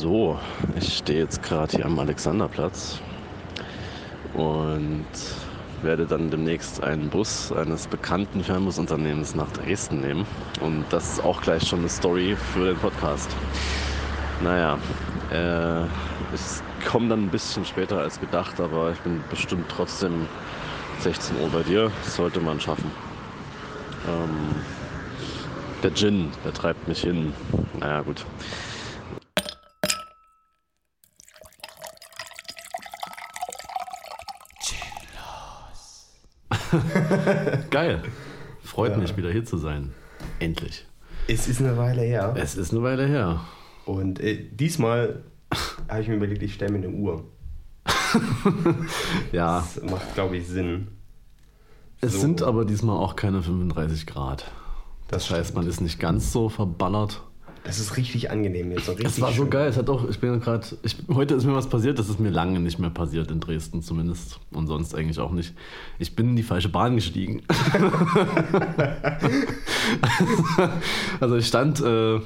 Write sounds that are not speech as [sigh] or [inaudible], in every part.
So, ich stehe jetzt gerade hier am Alexanderplatz und werde dann demnächst einen Bus eines bekannten Fernbusunternehmens nach Dresden nehmen. Und das ist auch gleich schon eine Story für den Podcast. Naja, äh, ich komme dann ein bisschen später als gedacht, aber ich bin bestimmt trotzdem 16 Uhr bei dir. Das sollte man schaffen. Ähm, der Gin, der treibt mich hin. Naja, gut. [laughs] Geil. Freut Ja. mich, wieder hier zu sein. Endlich. Es ist eine Weile her. Es ist eine Weile her. Und äh, diesmal habe ich mir überlegt, ich stelle mir eine Uhr. [laughs] Ja, Das macht, glaube ich, Sinn. es so. sind aber diesmal auch keine 35 Grad. Das, Das heißt, man ist nicht ganz so verballert. Das ist richtig angenehm jetzt. So richtig Es war so schön. geil. Es hat auch, ich bin gerade, heute ist mir was passiert, das ist mir lange nicht mehr passiert in Dresden zumindest und sonst eigentlich auch nicht. Ich bin in die falsche Bahn gestiegen. [laughs] also ich stand äh,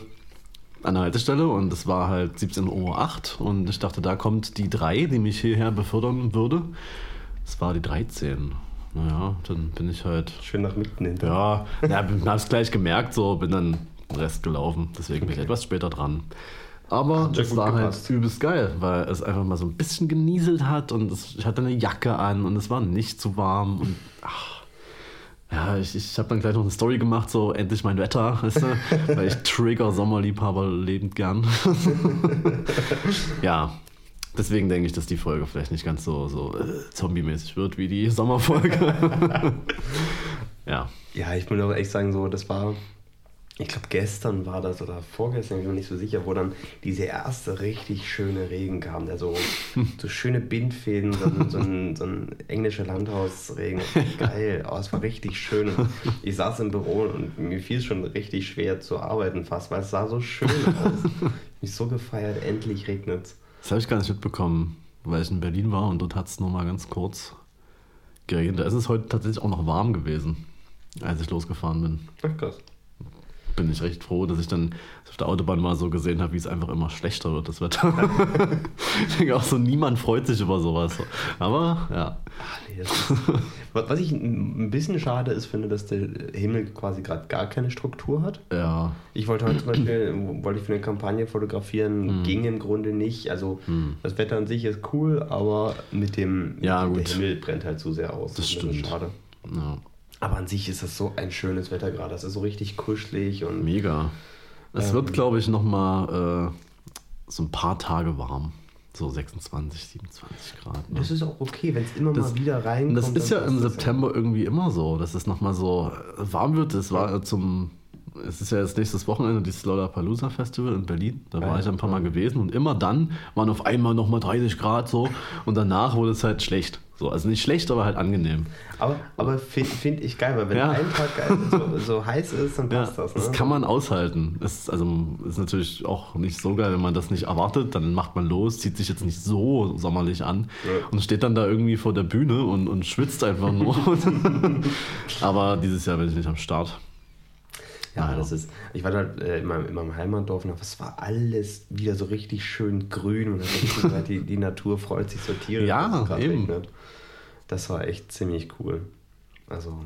an der Haltestelle und es war halt 17.08 Uhr und ich dachte, da kommt die 3, die mich hierher befördern würde. Es war die 13. Naja, dann bin ich halt Schön nach mitten hinter. ja, ja hab's gleich gemerkt, so bin dann Rest gelaufen. Deswegen bin ich etwas später dran. Aber Hat gut war gepasst. halt übelst geil, weil es einfach mal so ein bisschen genieselt hat und es, ich hatte eine Jacke an und es war nicht zu warm und ach. Ja, ich, ich habe dann gleich noch eine Story gemacht, so endlich mein Wetter, weißt du? [laughs] weil ich trigger Sommerliebhaber lebend gern. [laughs] ja, deswegen denke ich, dass die Folge vielleicht nicht ganz so, so äh, zombie-mäßig wird wie die Sommerfolge. [laughs] ja. Ja, ich muss auch echt sagen, so, das war, ich glaube, gestern war das oder vorgestern, ich bin mir nicht so sicher, wo dann dieser erste richtig schöne Regen kam, der so, [laughs] so schöne Bindfäden, so ein, so ein, so ein englischer Landhausregen. Geil, oh, es war richtig schön. Ich saß im Büro und mir fiel es schon richtig schwer zu arbeiten fast, weil es sah so schön aus. Mich so gefeiert, endlich regnet Das habe ich gar nicht mitbekommen, weil ich in Berlin war und dort hat es nur mal ganz kurz geregnet. Da ist es heute tatsächlich auch noch warm gewesen, als ich losgefahren bin. Ach krass. Bin ich recht froh, dass ich dann auf der Autobahn mal so gesehen habe, wie es einfach immer schlechter wird, das Wetter. [laughs] ich denke auch so, niemand freut sich über sowas. Aber ja, Ach, nee, das ist, was ich ein bisschen schade ist, finde, dass der Himmel quasi gerade gar keine Struktur hat. ja, Ich wollte heute zum [clears throat] Beispiel, wollte ich für eine Kampagne fotografieren, Hm. ging im Grunde nicht. Also das Wetter an sich ist cool, aber mit dem Ja, der. Himmel brennt halt zu sehr aus. Das bisschen stimmt. Schade. ja, Aber an sich ist das so ein schönes Wetter gerade. Das ist so richtig kuschelig und mega. Es Ähm. wird, glaube ich, noch mal äh, so ein paar Tage warm. So 26, 27 Grad. Ne? das ist auch okay, wenn es immer Das- mal wieder Und reinkommt. das ist ja im September irgendwie immer so, dass es nochmal so warm wird. Es war zum, es ist ja jetzt nächstes Wochenende dieses Lollapalooza Festival in Berlin. Da war Ja, ich ein paar Mal gewesen und immer dann waren auf einmal nochmal 30 Grad so und danach wurde es halt schlecht. So, also nicht schlecht, aber halt angenehm. Aber, aber finde find ich geil, weil wenn Ja. ein Tag geil, so, so heiß ist, dann Ja, passt das. Ne? das kann man aushalten. Es also, ist natürlich auch nicht so geil, wenn man das nicht erwartet. Dann macht man los, zieht sich jetzt nicht so sommerlich an Ja. und steht dann da irgendwie vor der Bühne und, und schwitzt einfach nur. [laughs] aber dieses Jahr bin ich nicht am Start. Ja, Naja. das ist. Ich war da äh, in, meinem, in meinem Heimatdorf und es war alles wieder so richtig schön grün und gesagt, die, die Natur freut sich so tierisch. Ja, gerade eben. regnet. Das war echt ziemlich cool. Also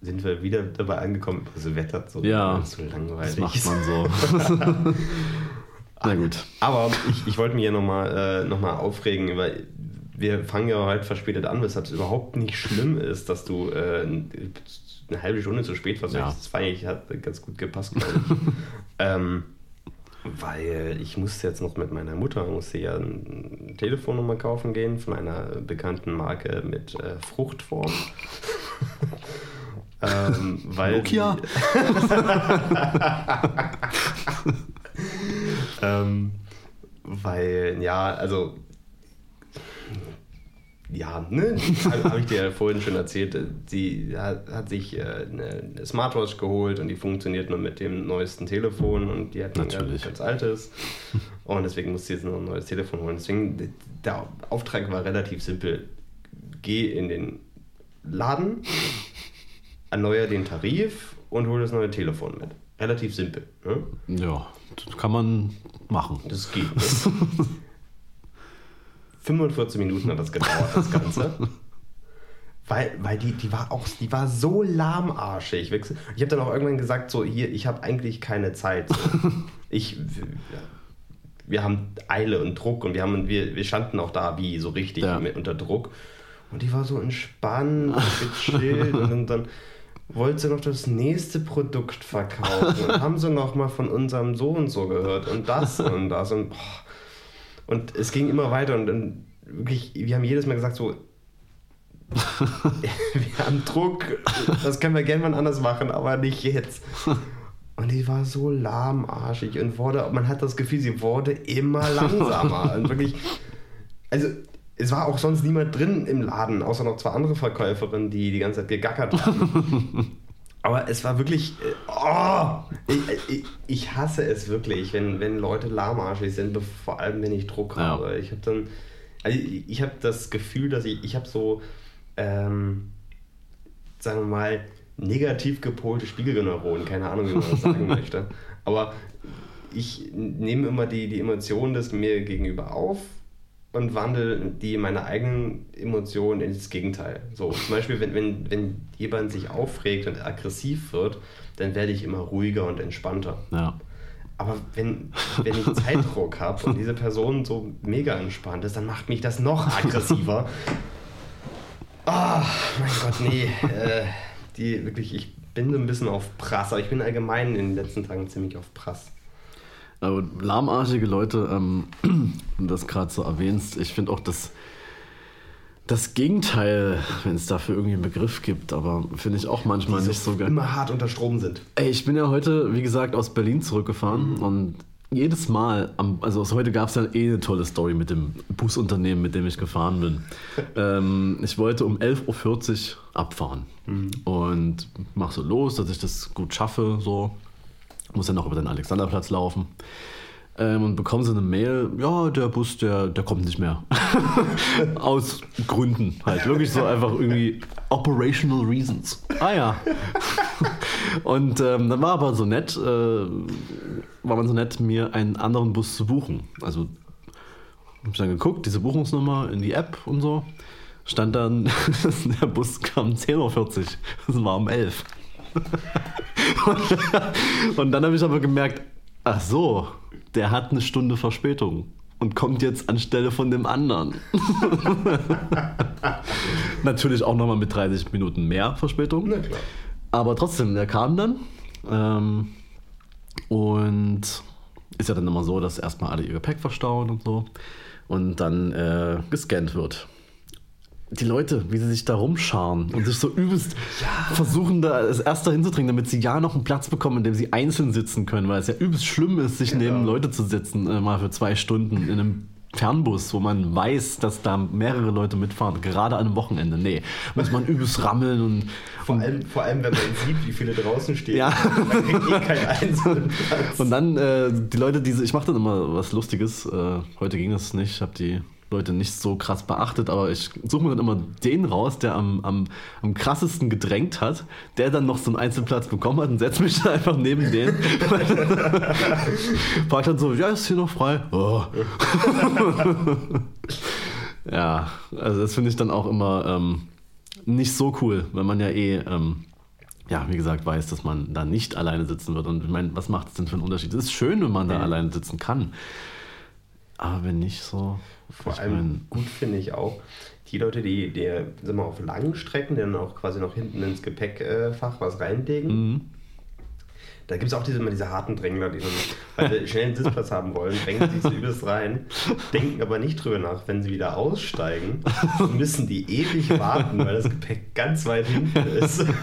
sind wir wieder dabei angekommen, das Wetter reden, Ja, weil so langweilig. Das macht man so. [laughs] Na gut. Aber ich, ich wollte mich ja nochmal äh, noch mal aufregen über. Wir fangen ja halt verspätet an, weshalb es überhaupt nicht schlimm ist, dass du äh, eine halbe Stunde zu spät warst. Ja. Das war eigentlich, hat ganz gut gepasst, ich. [laughs] ähm, weil ich musste jetzt noch mit meiner Mutter, musste ja eine Telefonnummer kaufen gehen von einer bekannten Marke mit äh, Fruchtform. [laughs] ähm, weil Nokia? [laughs] ähm, weil, ja, also. Ja, ne, habe ich dir ja vorhin schon erzählt. Sie hat, hat sich äh, eine Smartwatch geholt und die funktioniert nur mit dem neuesten Telefon und die hat ein Natürlich. ganz, ganz altes. Und deswegen musste sie jetzt noch ein neues Telefon holen. Deswegen, der Auftrag war relativ simpel. Geh in den Laden, erneuer den Tarif und hol das neue Telefon mit. relativ simpel. Ne? Ja, das kann man machen. Das geht. Ne? [laughs] 45 Minuten hat das gedauert, das Ganze. [laughs] Weil, weil die, die war auch, die war so lahmarschig. Ich habe dann auch irgendwann gesagt, so hier, ich habe eigentlich keine Zeit. So. [laughs] Ich, wir haben Eile und Druck und wir, haben, wir, wir standen auch da wie so richtig ja. mit, unter Druck. Und die war so entspannt [laughs] und gechillt und dann wollte sie noch das nächste Produkt verkaufen und haben sie noch mal von unserem so und so gehört und das und das und boah. Und es ging immer weiter und dann wirklich, wir haben jedes Mal gesagt so, [laughs] wir haben Druck, das können wir gerne mal anders machen, aber nicht jetzt. Und die war so lahmarschig und wurde, man hat das Gefühl, sie wurde immer langsamer. und wirklich, also es war auch sonst niemand drin im Laden, außer noch zwei andere Verkäuferinnen, die die ganze Zeit gegackert haben. [laughs] Aber es war wirklich, äh, oh, ich, ich, ich, hasse es wirklich, wenn, wenn Leute lahmarschig sind, vor allem wenn ich Druck ja. habe. Ich habe dann, also ich, ich habe das Gefühl, dass ich, ich habe so, ähm, sagen wir mal, negativ gepolte Spiegelneuronen, keine Ahnung, wie man das sagen [laughs] möchte. Aber ich nehme immer die, die Emotionen des mir gegenüber auf und wandle die meine eigenen Emotionen ins Gegenteil. So, zum Beispiel, wenn, wenn, wenn jemand sich aufregt und aggressiv wird, dann werde ich immer ruhiger und entspannter. Ja. Aber wenn, wenn ich Zeitdruck [laughs] habe und diese Person so mega entspannt ist, dann macht mich das noch aggressiver. [laughs] Ah, oh, mein Gott, nee. Äh, die wirklich, ich bin so ein bisschen auf Prass, aber ich bin allgemein in den letzten Tagen ziemlich auf Prass. Aber lahmarschige Leute, ähm, [clears throat] wenn du das gerade so erwähnst, ich finde auch das, das Gegenteil, wenn es dafür irgendwie einen Begriff gibt, aber finde ich auch manchmal die nicht so geil. immer hart unter Strom sind. Ey, ich bin ja heute, wie gesagt, aus Berlin zurückgefahren mhm. und jedes Mal, also heute gab es ja eh eine tolle Story mit dem Busunternehmen, mit dem ich gefahren bin. [laughs] ähm, ich wollte um 11.40 Uhr abfahren mhm. und mach so los, dass ich das gut schaffe, so muss dann noch über den Alexanderplatz laufen. Ähm, und bekommen sie eine Mail, ja, der Bus, der, der kommt nicht mehr. [laughs] Aus Gründen halt. Wirklich so einfach irgendwie operational reasons. Ah ja. [laughs] und ähm, dann war aber so nett, äh, war man so nett, mir einen anderen Bus zu buchen. Also habe ich dann geguckt, diese Buchungsnummer in die App und so. Stand dann, [laughs] der Bus kam 10.40 Uhr. Das war um 11 Uhr und dann habe ich aber gemerkt, ach so, der hat eine Stunde Verspätung und kommt jetzt anstelle von dem anderen. [laughs] Natürlich auch nochmal mit 30 Minuten mehr Verspätung. Klar. Aber trotzdem, der kam dann. Ähm, und ist ja dann immer so, dass erstmal alle ihr Gepäck verstauen und so. Und dann äh, gescannt wird die Leute, wie sie sich da rumscharen und sich so übelst ja. versuchen, da das erste hinzudringen, damit sie ja noch einen Platz bekommen, in dem sie einzeln sitzen können, weil es ja übelst schlimm ist, sich genau. neben Leute zu setzen, äh, mal für zwei Stunden in einem Fernbus, wo man weiß, dass da mehrere Leute mitfahren, gerade an einem Wochenende. Nee, muss man übelst rammeln und. Vor allem, vor allem wenn man sieht, wie viele draußen stehen. Ja. Man kriegt eh keinen einzelnen Platz. Und dann äh, die Leute, diese, ich mache dann immer was Lustiges. Äh, heute ging das nicht, ich habe die Leute nicht so krass beachtet, aber ich suche mir dann immer den raus, der am, am, am krassesten gedrängt hat, der dann noch so einen Einzelplatz bekommen hat und setze mich dann [laughs] einfach neben den. [laughs] Fragt dann so, ja, ist hier noch frei. Oh. [laughs] ja, also das finde ich dann auch immer ähm, nicht so cool, wenn man ja eh, ähm, ja, wie gesagt, weiß, dass man da nicht alleine sitzen wird. Und ich meine, was macht es denn für einen Unterschied? Es ist schön, wenn man da mhm. alleine sitzen kann. Aber wenn nicht so. Vor allem mein... gut finde ich auch, die Leute, die, die sind mal auf langen Strecken, die dann auch quasi noch hinten ins Gepäckfach was reinlegen. Mhm. Da gibt es auch diese, immer diese harten Drängler, die dann, weil sie schnell einen Sitzplatz haben wollen, drängen sich so übelst rein, denken aber nicht drüber nach, wenn sie wieder aussteigen, müssen die ewig warten, weil das Gepäck ganz weit hinten ist. [laughs]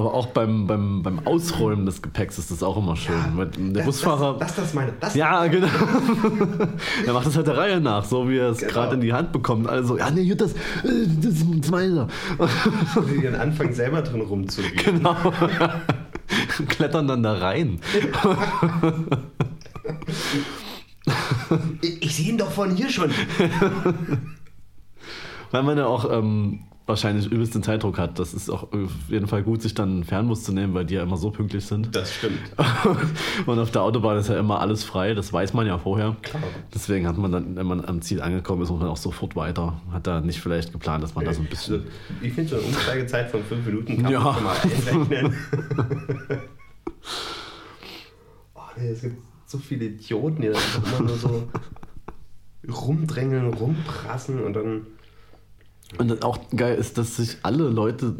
Aber auch beim, beim, beim Ausräumen des Gepäcks ist das auch immer schön. Ja, der das, Busfahrer. Das, das, das meine. Das ja, genau. [laughs] er macht das halt der Reihe nach, so wie er es genau. gerade in die Hand bekommt. Also, ja, nee, das, das ist meiner. Und die dann anfangen, selber drin rumzugehen. Genau. [laughs] Klettern dann da rein. ich, ich sehe ihn doch von hier schon. Weil man ja auch. Ähm, wahrscheinlich übelst den Zeitdruck hat. Das ist auch auf jeden Fall gut, sich dann einen Fernbus zu nehmen, weil die ja immer so pünktlich sind. Das stimmt. [laughs] Und auf der Autobahn ist ja immer alles frei, das weiß man ja vorher. Klar. Deswegen hat man dann, wenn man am Ziel angekommen ist, muss man auch sofort weiter. Hat da nicht vielleicht geplant, dass man da so ein bisschen. Ich finde so eine Umsteigezeit von fünf Minuten kann Ja. man schon mal einrechnen. [laughs] oh, nee, es gibt so viele Idioten, die dann einfach immer nur so rumdrängeln, rumprassen und dann. Und auch geil ist, dass sich alle Leute,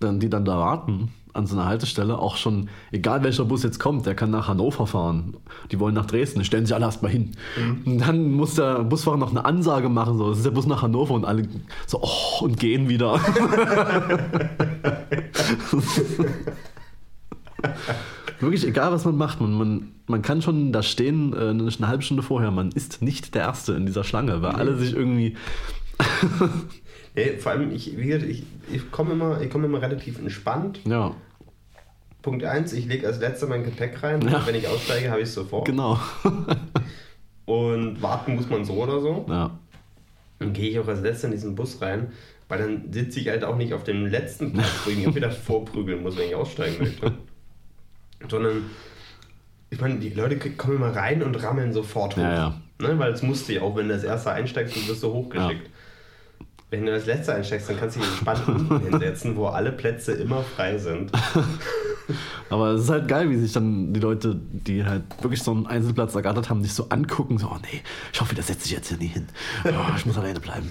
dann, die dann da warten, an so einer Haltestelle, auch schon, egal welcher Bus jetzt kommt, der kann nach Hannover fahren. Die wollen nach Dresden, die stellen sich alle erstmal hin. Und dann muss der Busfahrer noch eine Ansage machen, so, es ist der Bus nach Hannover und alle so, oh, und gehen wieder. [laughs] Wirklich, egal was man macht, man, man, man kann schon da stehen, äh, eine halbe Stunde vorher, man ist nicht der Erste in dieser Schlange, weil alle sich irgendwie Nee, vor allem, ich, wie gesagt, ich, ich komme immer, ich komme immer relativ entspannt. Ja, Punkt 1, ich lege als letzter mein Gepäck rein. Ja. Wenn ich aussteige, habe ich es sofort. genau. [laughs] Und warten muss man so oder so. ja. Dann gehe ich auch als letzter in diesen Bus rein, weil dann sitze ich halt auch nicht auf dem letzten Platz, wo ich mich auch wieder [laughs] vorprügeln muss, wenn ich aussteigen möchte. Sondern, ich meine, die Leute kommen immer rein und rammeln sofort hoch. Ja, ja. Ne? Weil es musste ja auch, wenn du als erster einsteigst, wirst du hochgeschickt. Wenn du als letzter einsteigst, dann kannst du dich entspannt [laughs] hinsetzen, wo alle Plätze immer frei sind. [laughs] Aber es ist halt geil, wie sich dann die Leute, die halt wirklich so einen Einzelplatz ergattert haben, sich so angucken, so, oh nee, ich hoffe, der setzt sich jetzt hier nie hin. Oh, ich muss alleine bleiben.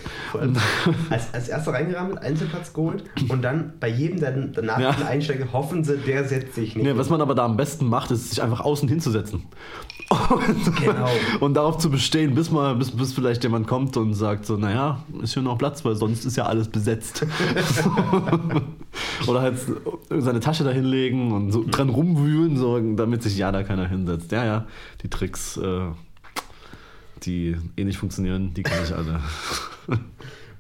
Als, als erster reingerammelt, Einzelplatz geholt und dann bei jedem, der danach Ja. einsteigt, hoffen sie, der setzt sich nicht. Nee, was man aber da am besten macht, ist, sich einfach außen hinzusetzen. Und, Genau. [laughs] und darauf zu bestehen, bis mal, bis, bis vielleicht jemand kommt und sagt so, naja, ist hier noch Platz, weil sonst ist ja alles besetzt. [laughs] [laughs] [laughs] Oder halt seine Tasche da hinlegen und so dran rumwühlen, so, damit sich ja da keiner hinsetzt. Ja, ja, die Tricks, äh, die eh nicht funktionieren, die kann ich alle. [laughs]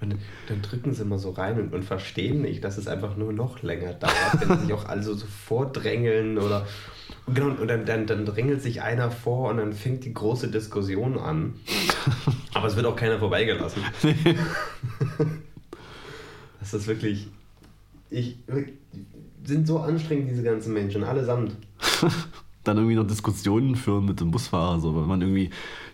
Und dann drücken sie immer so rein und, und verstehen nicht, dass es einfach nur noch länger dauert, wenn sie sich auch alle so, so vordrängeln oder. Und Genau, und dann, dann, dann drängelt sich einer vor und dann fängt die große Diskussion an. [laughs] Aber es wird auch keiner vorbeigelassen. Das ist wirklich. Ich, sind so anstrengend, diese ganzen Menschen, allesamt. [laughs] dann irgendwie noch Diskussionen führen mit dem Busfahrer, so, weil man irgendwie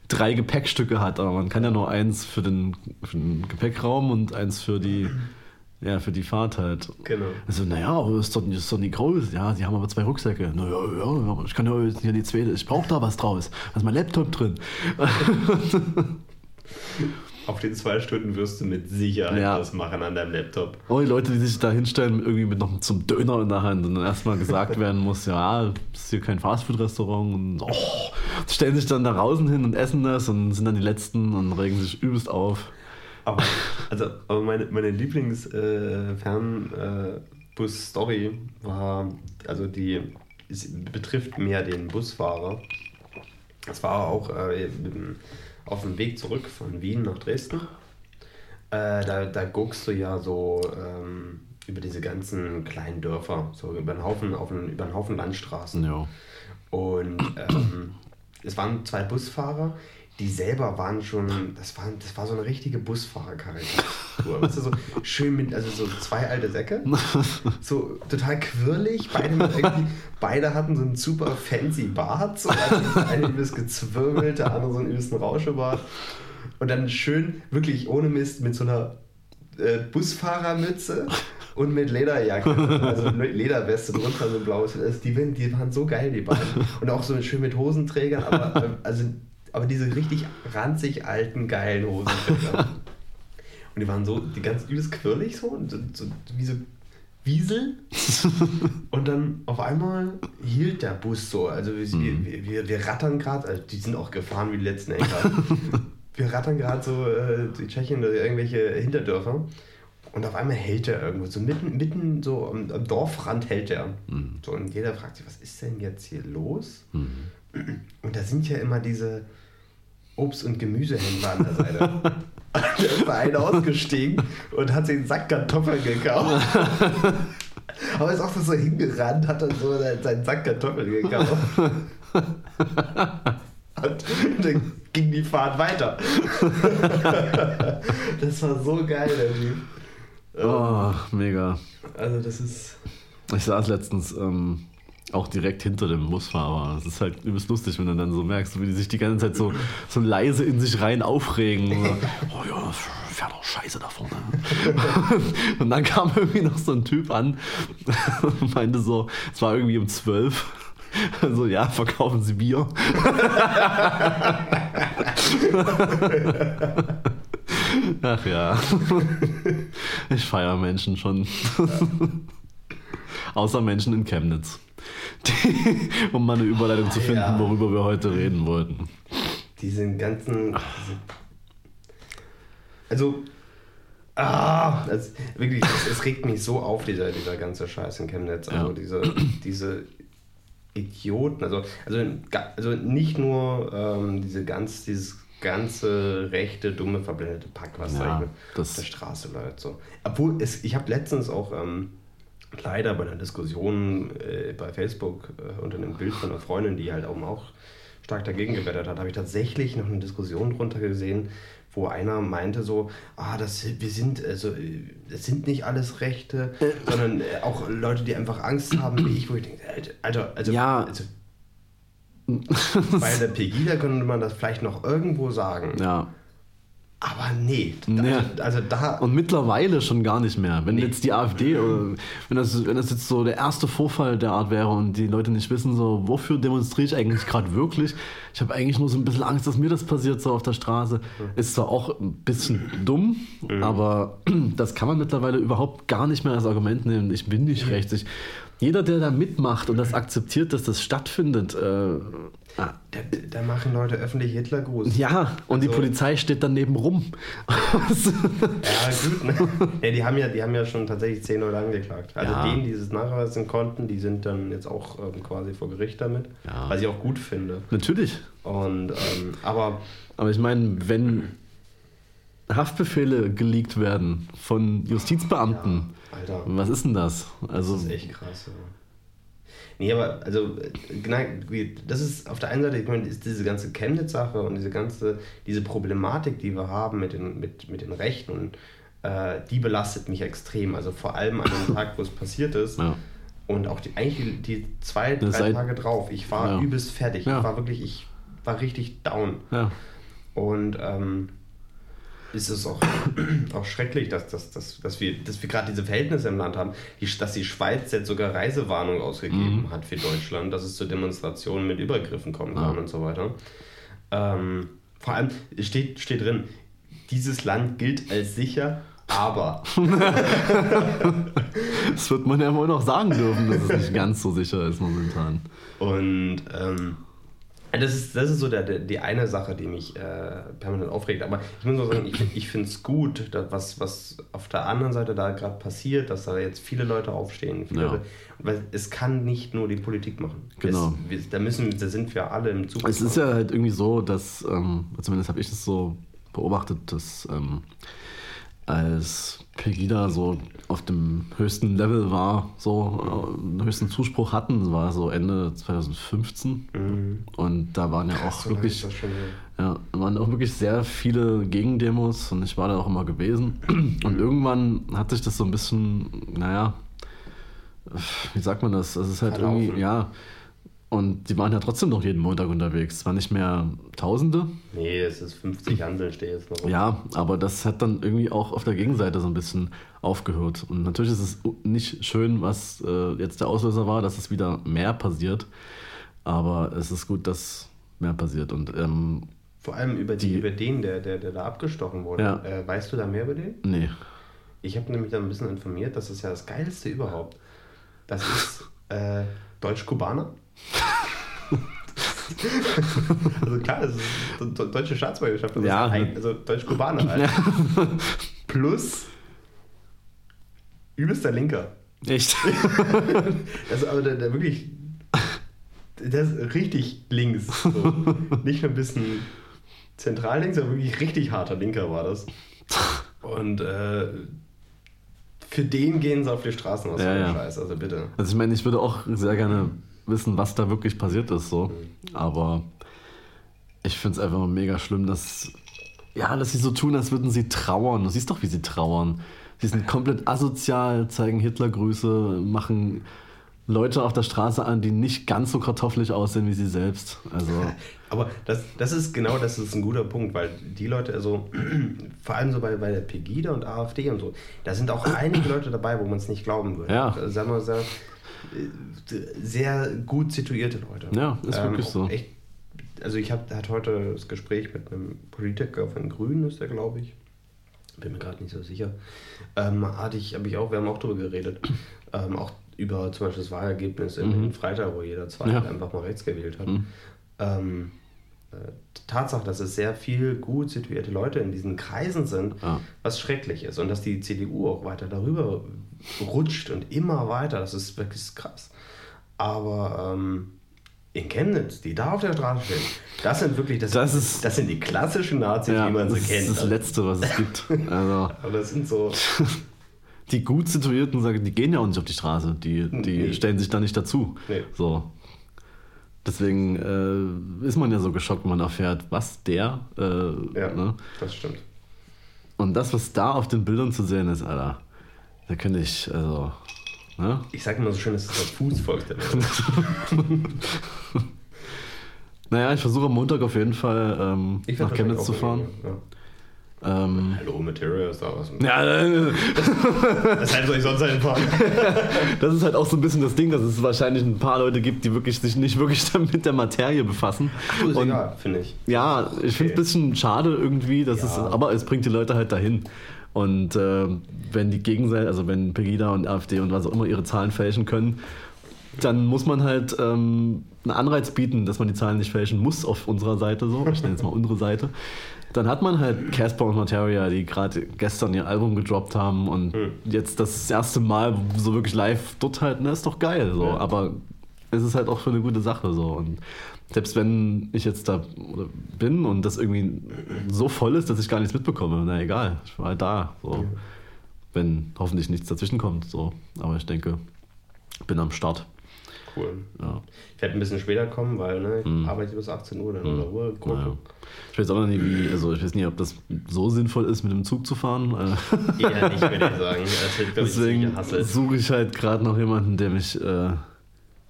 drei Gepäckstücke hat, aber man kann ja nur eins für den, für den Gepäckraum und eins für die, [clears throat] ja, für die Fahrt halt. Genau. Also, naja, ist doch, ist doch nicht groß. Ja, die haben aber zwei Rucksäcke. Naja, ja, ich kann ja jetzt hier die zweite, ich brauche da was draus. Da ist mein Laptop drin. [laughs] [laughs] Auf den zwei Stunden wirst du mit Sicherheit Ja. was machen an deinem Laptop. Oh, die Leute, die sich da hinstellen, irgendwie mit noch zum Döner in der Hand und dann erstmal gesagt [laughs] werden muss, ja, das ist hier kein Fastfood-Restaurant und oh, stellen sich dann da draußen hin und essen das und sind dann die Letzten und regen sich übelst auf. Aber, also, aber meine, meine Lieblings-Fernbus-Story war, also die betrifft mehr den Busfahrer. Es war auch äh, auf dem Weg zurück von Wien nach Dresden. Äh, da, da guckst du ja so ähm, über diese ganzen kleinen Dörfer, so über einen Haufen, auf einen, über einen Haufen Landstraßen. Ja. Und ähm, es waren zwei Busfahrer, die selber waren schon, das war, das war so eine richtige Busfahrerkarikatur. [laughs] weißt du, so schön mit, also so zwei alte Säcke, [laughs] so total quirlig, beide, mit beide hatten so einen super fancy Bart, so also eine übelst gezwirbelt, der andere so einen übelsten Rauschebart. Und dann schön, wirklich ohne Mist, mit so einer äh, Busfahrermütze und mit Lederjacke, also Lederweste drunter, so ein blaues. Also die, waren- die waren so geil, die beiden. Und auch so schön mit Hosenträgern, aber, äh, also, aber diese richtig ranzig alten, geilen Hosenträger. [laughs] Und die waren so, die ganz übelst quirlig so, und so, wie so Wiesel. [laughs] Und dann auf einmal hielt der Bus so. Also wir, wir, wir, wir rattern gerade, also die sind auch gefahren wie die letzten Enker. [laughs] wir rattern gerade so äh, die Tschechien oder irgendwelche Hinterdörfer. Und auf einmal hält er irgendwo, so mitten, mitten so am, am Dorfrand hält er. So, und jeder fragt sich, was ist denn jetzt hier los? Und da sind ja immer diese Obst- und Gemüsehändler an der Seite. [laughs] der eine ausgestiegen und hat sich einen Sack Kartoffeln gekauft. Aber ist auch so hingerannt, hat dann so seinen Sack Kartoffeln gekauft. Und dann ging die Fahrt weiter. das war so geil, der Typ. Oh, mega. Also das ist. Ich saß letztens ähm, auch direkt hinter dem Busfahrer. Es ist halt übelst lustig, wenn du dann so merkst, wie die sich die ganze Zeit so, so leise in sich rein aufregen. Oh ja, fährt doch scheiße da vorne. [laughs] und dann kam irgendwie noch so ein Typ an und [laughs] meinte so, es war irgendwie um zwölf. [laughs] So, ja, verkaufen Sie Bier. Ach ja. Ich feiere Menschen schon. Außer Menschen in Chemnitz. [laughs] Um mal eine Überleitung zu finden, Ja. worüber wir heute reden wollten. Diesen ganzen. Diese, also. Ah, das, wirklich, es, regt mich so auf, dieser, dieser ganze Scheiß in Chemnitz. Also Ja. diese, diese Idioten, also, also, also nicht nur ähm, diese ganz, dieses ganze rechte, dumme, verblendete Pack, was Ja, da auf der Straße läuft. So. Obwohl, es, ich habe letztens auch ähm, leider bei einer Diskussion äh, bei Facebook äh, unter einem Bild von einer Freundin, die halt auch, auch stark dagegen gewettert hat, habe ich tatsächlich noch eine Diskussion drunter gesehen, wo einer meinte so, ah, das wir sind also äh, das sind nicht alles Rechte, sondern äh, auch Leute, die einfach Angst haben, wie ich, wo ich denke, Alter, also, Ja. also bei der Pegida könnte man das vielleicht noch irgendwo sagen, Ja. Aber nee, Nee. also, also da Und mittlerweile schon gar nicht mehr. Wenn Nee. jetzt die AfD, oder wenn das, wenn das jetzt so der erste Vorfall der Art wäre und die Leute nicht wissen, so, wofür demonstriere ich eigentlich gerade wirklich? Ich habe eigentlich nur so ein bisschen Angst, dass mir das passiert, so auf der Straße. Ist zwar auch ein bisschen dumm, aber [clears throat] das kann man mittlerweile überhaupt gar nicht mehr als Argument nehmen. Ich bin nicht rechts. Ich, jeder, der da mitmacht und das akzeptiert, dass das stattfindet, äh, ah, Da, da machen Leute öffentlich Hitlergruß. ja, und die Also- Polizei steht daneben rum. [laughs] Ja, gut, ne? [laughs] ja, die, haben ja, die haben ja schon tatsächlich zehn Leute angeklagt. Also Ja. denen, die es nachweisen konnten, die sind dann jetzt auch ähm, quasi vor Gericht damit. Ja. Was ich auch gut finde. Natürlich. Und, ähm, aber Aber ich meine, wenn Haftbefehle geleakt werden von Justizbeamten, Alter, was ist denn das? Also, das ist echt krass. Ja. Nee, aber also, das ist auf der einen Seite, ich meine, ist diese ganze Chemnitz-Sache und diese ganze, diese Problematik, die wir haben mit den, mit, mit den Rechten und äh, die belastet mich extrem. Also vor allem an dem [laughs] Tag, wo es passiert ist. ja. Und auch die, eigentlich die, die zwei, drei seit- Tage drauf. Ich war Ja. übelst fertig. Ja. Ich war wirklich, ich war richtig down. ja. Und ähm, ist es auch, [clears throat] auch schrecklich, dass, dass, dass, dass wir, dass wir gerade diese Verhältnisse im Land haben, die, dass die Schweiz jetzt sogar Reisewarnung ausgegeben Mhm. hat für Deutschland, dass es zu Demonstrationen mit Übergriffen kommen kann Ja. und so weiter. Ähm, vor allem steht, steht drin, dieses Land gilt als sicher, aber. [laughs] [laughs] Das wird man ja wohl noch sagen dürfen, dass es nicht ganz so sicher ist momentan. Und ähm, das, ist, das ist so der, der, die eine Sache, die mich äh, permanent aufregt. Aber ich muss auch sagen, ich, ich finde es gut, dass, was, was auf der anderen Seite da gerade passiert, dass da jetzt viele Leute aufstehen. Viele Ja. Leute, weil es kann nicht nur die Politik machen. Genau. Es, da, müssen, da sind wir alle im Zug. Es ist ja halt irgendwie so, dass, ähm, zumindest habe ich es so beobachtet, dass ähm, als Pegida so auf dem höchsten Level war, so äh, den höchsten Zuspruch hatten, war so Ende 2015. Mhm. Und da waren ja auch So lange wirklich. Ja, waren auch wirklich sehr viele Gegendemos und ich war da auch immer gewesen. Und irgendwann hat sich das so ein bisschen, naja, wie sagt man das? Es ist halt Verlaufen. irgendwie, ja. Und die waren ja trotzdem noch jeden Montag unterwegs. Zwar nicht mehr Tausende, Nee, es ist 50 Handeln, stehe jetzt noch. ja, aber das hat dann irgendwie auch auf der Gegenseite so ein bisschen aufgehört. Und natürlich ist es nicht schön, was äh, jetzt der Auslöser war, dass es wieder mehr passiert. Aber es ist gut, dass mehr passiert. Und ähm, Vor allem über, die, Die- über den, der, der, der da abgestochen wurde. Ja. Äh, weißt du da mehr über den? nee. Ich habe nämlich da ein bisschen informiert, das ist ja das Geilste überhaupt. Das ist äh, Deutsch-Kubaner. [laughs] also klar, das ist de- de- deutsche Staatsbürgerschaft. Das Ja. ein, also Deutsch-Kubaner halt. [laughs] Plus übelster Linker. Echt? [laughs] Also aber der, der wirklich, der ist richtig links. So. Nicht nur ein bisschen zentral links, sondern wirklich richtig harter Linker war das. Und äh, für den gehen sie auf die Straßen aus Ja, ja, ja. Scheiß, also bitte. Also ich meine, ich würde auch sehr gerne wissen, was da wirklich passiert ist, so. Aber ich finde es einfach mega schlimm, dass ja, dass sie so tun, als würden sie trauern. Du siehst doch, wie sie trauern. Sie sind komplett asozial, zeigen Hitlergrüße, machen Leute auf der Straße an, die nicht ganz so kartoffelig aussehen wie sie selbst. Also. [laughs] Aber das, das ist genau, das ist ein guter Punkt, weil die Leute, also [clears throat] vor allem so bei, bei der Pegida und AfD und so, da sind auch einige [clears throat] Leute dabei, wo man es nicht glauben würde. Ja. Also, sagen wir mal, sehr gut situierte Leute. Ja, ist ähm, wirklich so. Echt, also ich habe hat heute das Gespräch mit einem Politiker von Grünen, ist der glaube ich. Bin mir gerade nicht so sicher. Ähm, hatte ich, habe ich auch, wir haben auch darüber geredet. Ähm, auch über zum Beispiel das Wahlergebnis mhm. in Freitag, wo jeder zweite ja. einfach mal rechts gewählt hat. Mhm. Ähm, äh, Tatsache, dass es sehr viel gut situierte Leute in diesen Kreisen sind, ja. was schrecklich ist. Und dass die CDU auch weiter darüber rutscht und immer weiter, das ist wirklich krass. Aber ähm, in Chemnitz, die da auf der Straße stehen, das sind wirklich, das, das, ist, das sind die klassischen Nazis, ja, wie man sie kennt. Das ist das Letzte, was es gibt. [laughs] Also. Aber das sind so. [laughs] Die gut situierten, die gehen ja auch nicht auf die Straße, die, die nee. stellen sich da nicht dazu. Nee. So. Deswegen äh, ist man ja so geschockt, wenn man erfährt, was der. Äh, ja, ne? das stimmt. Und das, was da auf den Bildern zu sehen ist, Alter, da könnte ich, also. Ne? Ich sage immer so schön, es ist das Fußvolk der [laughs] naja, ich versuche am Montag auf jeden Fall ähm, nach Chemnitz zu fahren. Ja. Ähm, Hallo, Material ist da was. Ja, äh, [laughs] das heißt, soll ich sonst einfahren? [laughs] das ist halt auch so ein bisschen das Ding, dass es wahrscheinlich ein paar Leute gibt, die wirklich sich nicht wirklich [laughs] mit der Materie befassen. Ach, ist Und, egal, finde ich. Ja, ich okay. finde es ein bisschen schade irgendwie, dass ja. es, aber es bringt die Leute halt dahin. Und äh, wenn die Gegenseite, also wenn Pegida und AfD und was auch immer ihre Zahlen fälschen können, dann muss man halt ähm, einen Anreiz bieten, dass man die Zahlen nicht fälschen muss auf unserer Seite so. Ich nenne jetzt mal unsere Seite. Dann hat man halt Casper und Materia, die gerade gestern ihr Album gedroppt haben und hm. jetzt das erste Mal so wirklich live dort halt, ne, ist doch geil so. Ja. Aber es ist halt auch für eine gute Sache so. Und selbst wenn ich jetzt da bin und das irgendwie so voll ist, dass ich gar nichts mitbekomme, na egal, ich war halt da. So. Ja. Wenn hoffentlich nichts dazwischen kommt. So. Aber ich denke, bin am Start cool. Ja. Ich werde ein bisschen später kommen, weil ne, ich mhm. arbeite bis 18 Uhr, dann mhm. oder Uhr naja. Ich weiß auch noch nicht, wie, also ich weiß nicht, ob das so sinnvoll ist, mit dem Zug zu fahren. Eher nicht, würde ich sagen. Wird, Deswegen suche ich halt gerade noch jemanden, der mich äh,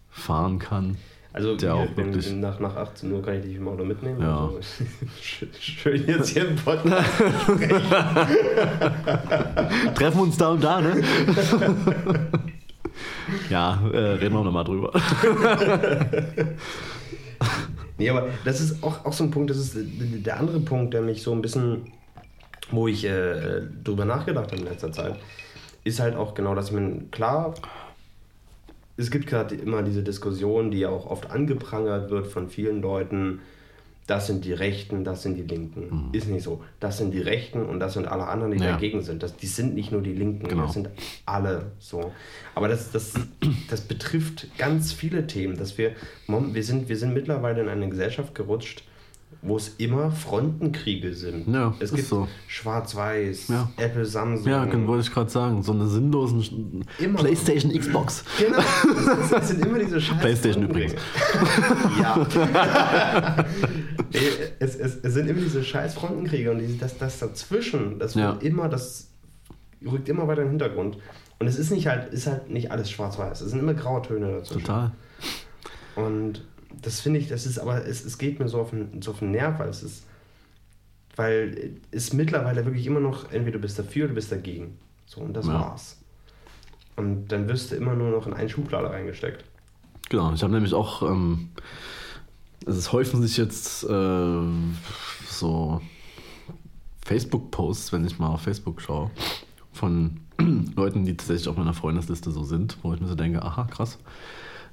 fahren kann. Also der auch wirklich nach, nach 18 Uhr kann ich dich im Auto mitnehmen. Ja. Also, [laughs] schön jetzt hier im Podcast [laughs] Treffen uns da und da, ne? [laughs] [laughs] Ja, äh, reden wir nochmal drüber. [laughs] nee, aber das ist auch, auch so ein Punkt, das ist der andere Punkt, der mich so ein bisschen, wo ich äh, drüber nachgedacht habe in letzter Zeit, ist halt auch genau, dass man klar, es gibt gerade immer diese Diskussion, die ja auch oft angeprangert wird von vielen Leuten, das sind die Rechten, das sind die Linken. Mhm. Ist nicht so. Das sind die Rechten und das sind alle anderen, die ja. dagegen sind. Das, die sind nicht nur die Linken, genau. das sind alle so. Aber das, das, das betrifft ganz viele Themen. Dass wir, wir, sind, wir sind mittlerweile in eine Gesellschaft gerutscht, wo es immer Frontenkriege sind. Ja, es gibt so. Schwarz-Weiß, ja. Apple, Samsung. Ja, wollte ich gerade sagen. So eine sinnlosen immer. PlayStation, Xbox. Genau. Es, [laughs] es sind immer diese scheiß PlayStation übrigens. ja. [laughs] es, es, es, sind immer diese scheiß Frontenkriege und das, das dazwischen, das ja. immer, das rückt immer weiter in den Hintergrund. Und es ist nicht halt, ist halt nicht alles schwarz-weiß. Es sind immer graue Töne dazwischen. Total. Und das finde ich, das ist aber, es, es geht mir so auf, den, so auf den Nerv, weil es ist, weil es mittlerweile wirklich immer noch, entweder du bist dafür oder du bist dagegen. So, und das ja. war's. Und dann wirst du immer nur noch in einen Schublade reingesteckt. Genau, ich habe nämlich auch, ähm, es häufen sich jetzt äh, so Facebook-Posts, wenn ich mal auf Facebook schaue, von [clears throat] Leuten, die tatsächlich auf meiner Freundesliste so sind, wo ich mir so denke, aha, krass